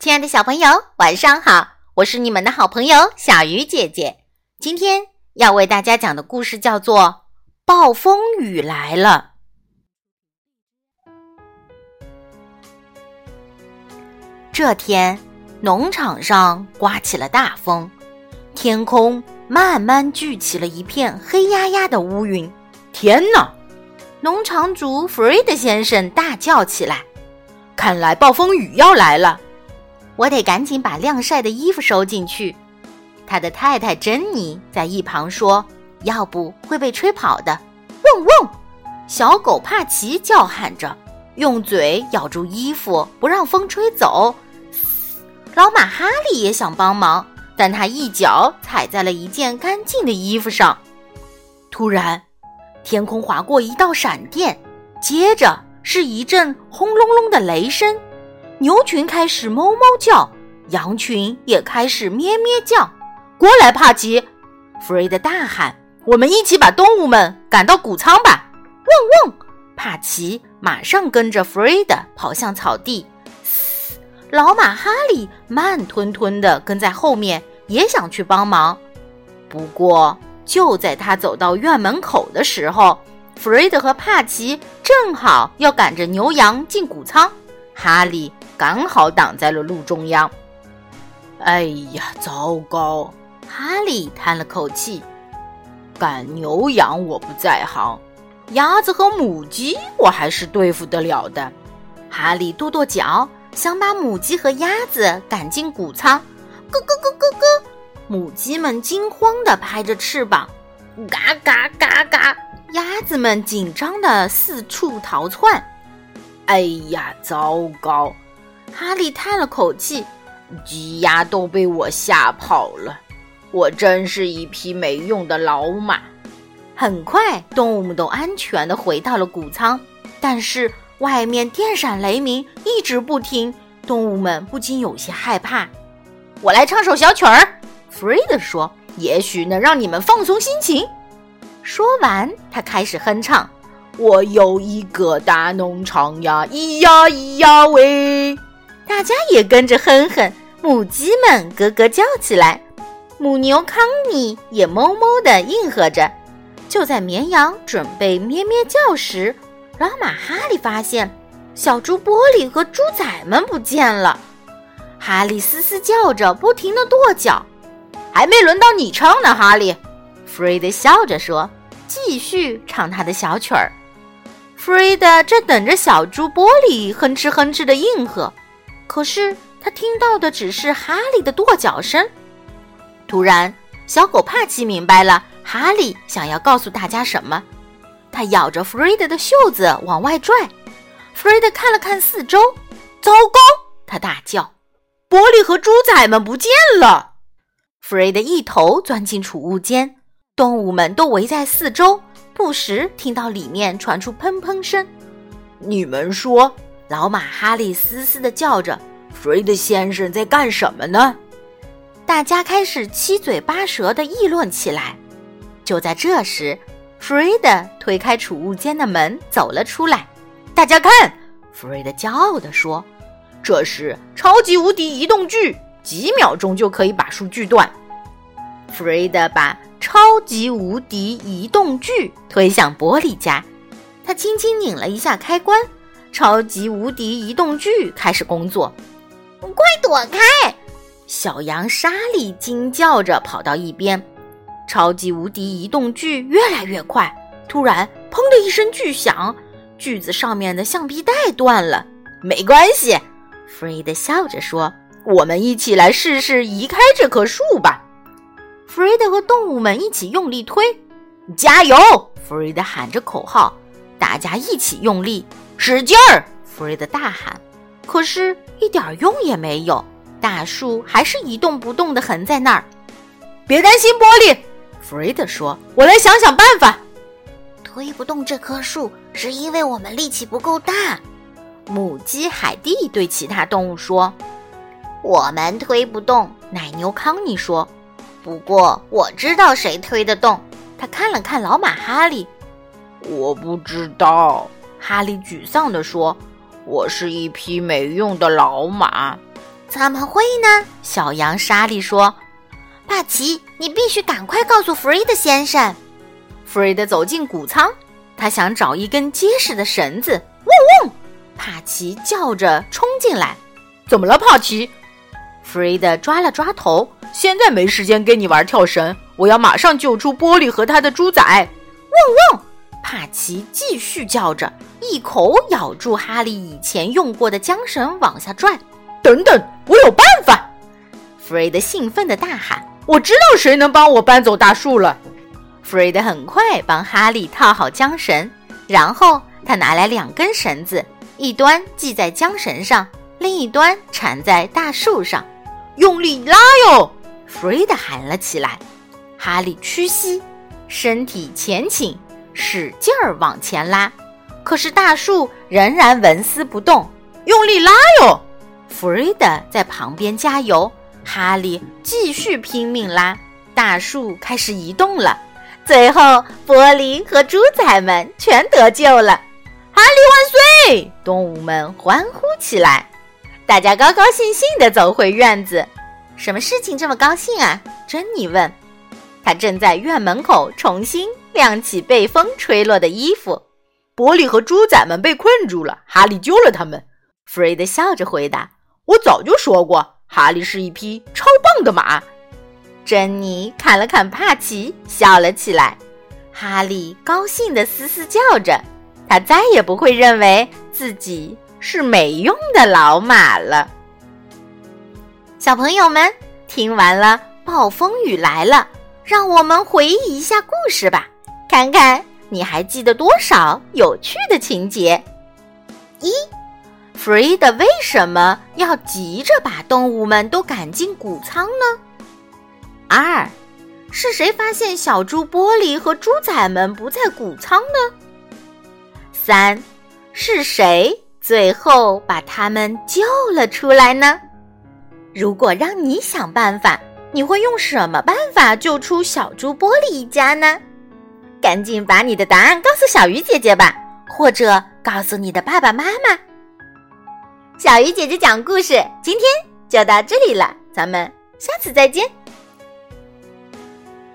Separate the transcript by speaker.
Speaker 1: 亲爱的小朋友，晚上好！我是你们的好朋友小鱼姐姐。今天要为大家讲的故事叫做《暴风雨来了》。这天，农场上刮起了大风，天空慢慢聚起了一片黑压压的乌云。天哪！农场主弗瑞德先生大叫起来：“
Speaker 2: 看来暴风雨要来了！”
Speaker 1: 我得赶紧把晾晒的衣服收进去。他的太太珍妮在一旁说：“要不会被吹跑的。”汪汪！小狗帕奇叫喊着，用嘴咬住衣服，不让风吹走。老马哈利也想帮忙，但他一脚踩在了一件干净的衣服上。突然，天空划过一道闪电，接着是一阵轰隆隆的雷声。牛群开始哞哞叫，羊群也开始咩咩叫。
Speaker 2: 过来，帕奇！弗瑞德大喊：“我们一起把动物们赶到谷仓吧！”
Speaker 1: 汪汪！帕奇马上跟着弗瑞德跑向草地。嘶！老马哈利慢吞吞地跟在后面，也想去帮忙。不过，就在他走到院门口的时候，弗瑞德和帕奇正好要赶着牛羊进谷仓。哈利。刚好挡在了路中央。
Speaker 2: 哎呀，糟糕！
Speaker 1: 哈利叹了口气。
Speaker 2: 赶牛羊我不在行，鸭子和母鸡我还是对付得了的。
Speaker 1: 哈利跺跺脚，想把母鸡和鸭子赶进谷仓。咯咯咯咯咯！母鸡们惊慌地拍着翅膀，嘎嘎嘎嘎！鸭子们紧张地四处逃窜。
Speaker 2: 哎呀，糟糕！
Speaker 1: 哈利叹了口气：“
Speaker 2: 鸡鸭都被我吓跑了，我真是一匹没用的老马。”
Speaker 1: 很快，动物们都安全地回到了谷仓，但是外面电闪雷鸣，一直不停，动物们不禁有些害怕。
Speaker 2: 我来唱首小曲儿，弗瑞德说：“也许能让你们放松心情。”
Speaker 1: 说完，他开始哼唱：“
Speaker 2: 我有一个大农场呀，咿呀咿呀喂。”
Speaker 1: 大家也跟着哼哼，母鸡们咯咯叫起来，母牛康妮也哞哞地应和着。就在绵羊准备咩咩叫时，老马哈利发现小猪玻璃和猪仔们不见了。哈利嘶嘶叫着，不停地跺脚。
Speaker 2: 还没轮到你唱呢，哈利。
Speaker 1: 弗瑞德笑着说，继续唱他的小曲儿。弗瑞德正等着小猪玻璃哼哧哼哧的应和。可是他听到的只是哈利的跺脚声。突然，小狗帕奇明白了哈利想要告诉大家什么。他咬着弗瑞德的袖子往外拽。弗瑞德看了看四周，糟糕！他大叫：“
Speaker 2: 玻璃和猪仔们不见了！”
Speaker 1: 弗瑞德一头钻进储物间，动物们都围在四周，不时听到里面传出砰砰声。
Speaker 2: 你们说？
Speaker 1: 老马哈利嘶嘶地叫着：“
Speaker 2: 弗瑞德先生在干什么呢？”
Speaker 1: 大家开始七嘴八舌地议论起来。就在这时，弗瑞德推开储物间的门走了出来。
Speaker 2: 大家看，
Speaker 1: 弗瑞德骄傲地说：“
Speaker 2: 这是超级无敌移动锯，几秒钟就可以把树锯断。”
Speaker 1: 弗瑞德把超级无敌移动锯推向玻璃家，他轻轻拧了一下开关。超级无敌移动锯开始工作，
Speaker 3: 快躲开！
Speaker 1: 小羊莎莉惊叫着跑到一边。超级无敌移动锯越来越快，突然“砰”的一声巨响，锯子上面的橡皮带断了。
Speaker 2: 没关系，
Speaker 1: 弗瑞德笑着说：“
Speaker 2: 我们一起来试试移开这棵树吧。”
Speaker 1: 弗瑞德和动物们一起用力推，
Speaker 2: 加油！
Speaker 1: 弗瑞德喊着口号，大家一起用力。
Speaker 2: 使劲儿！
Speaker 1: 弗瑞德大喊，可是，一点用也没有。大树还是一动不动地横在那儿。
Speaker 2: 别担心，玻璃，弗瑞德说：“我来想想办法。”
Speaker 3: 推不动这棵树，是因为我们力气不够大。
Speaker 1: 母鸡海蒂对其他动物说：“
Speaker 3: 我们推不动。”
Speaker 1: 奶牛康妮说：“
Speaker 3: 不过我知道谁推得动。”
Speaker 1: 他看了看老马哈利：“
Speaker 2: 我不知道。”
Speaker 1: 哈利沮丧地说：“
Speaker 2: 我是一匹没用的老马。”
Speaker 3: 怎么会呢？
Speaker 1: 小羊莎莉说：“
Speaker 3: 帕奇，你必须赶快告诉弗瑞德先生。”
Speaker 1: 弗瑞德走进谷仓，他想找一根结实的绳子。
Speaker 2: 嗡嗡，
Speaker 1: 帕奇叫着冲进来。
Speaker 2: 怎么了，帕奇？
Speaker 1: 弗瑞德抓了抓头。
Speaker 2: 现在没时间跟你玩跳绳，我要马上救出玻璃和他的猪仔。
Speaker 1: 嗡嗡，帕奇继续叫着，一口咬住哈利以前用过的缰绳，往下拽。
Speaker 2: 等等，我有办法！
Speaker 1: 弗瑞德兴奋地大喊：“
Speaker 2: 我知道谁能帮我搬走大树了！”
Speaker 1: 弗瑞德很快帮哈利套好缰绳，然后他拿来两根绳子，一端系在缰绳上，另一端缠在大树上，
Speaker 2: 用力拉哟！
Speaker 1: 弗瑞德喊了起来。哈利屈膝，身体前倾，使劲儿往前拉，可是大树仍然纹丝不动。
Speaker 2: 用力拉哟！
Speaker 1: 弗瑞德在旁边加油，哈利继续拼命拉，大树开始移动了。最后，玻璃和猪仔们全得救了。
Speaker 2: 哈利万岁！
Speaker 1: 动物们欢呼起来，大家高高兴兴地走回院子。什么事情这么高兴啊？珍妮问。他正在院门口重新晾起被风吹落的衣服。
Speaker 2: 玻璃和猪仔们被困住了，哈利救了他们。
Speaker 1: 弗瑞德笑着回答。
Speaker 2: 我早就说过，哈利是一匹超棒的马。
Speaker 1: 珍妮看了看帕奇，笑了起来。哈利高兴地嘶嘶叫着，他再也不会认为自己是没用的老马了。小朋友们，听完了《暴风雨来了》，让我们回忆一下故事吧，看看你还记得多少有趣的情节。一。弗瑞德为什么要急着把动物们都赶进谷仓呢？二，是谁发现小猪玻璃和猪仔们不在谷仓呢？三，是谁最后把他们救了出来呢？如果让你想办法，你会用什么办法救出小猪玻璃一家呢？赶紧把你的答案告诉小鱼姐姐吧，或者告诉你的爸爸妈妈。小鱼姐姐讲故事，今天就到这里了，咱们下次再见。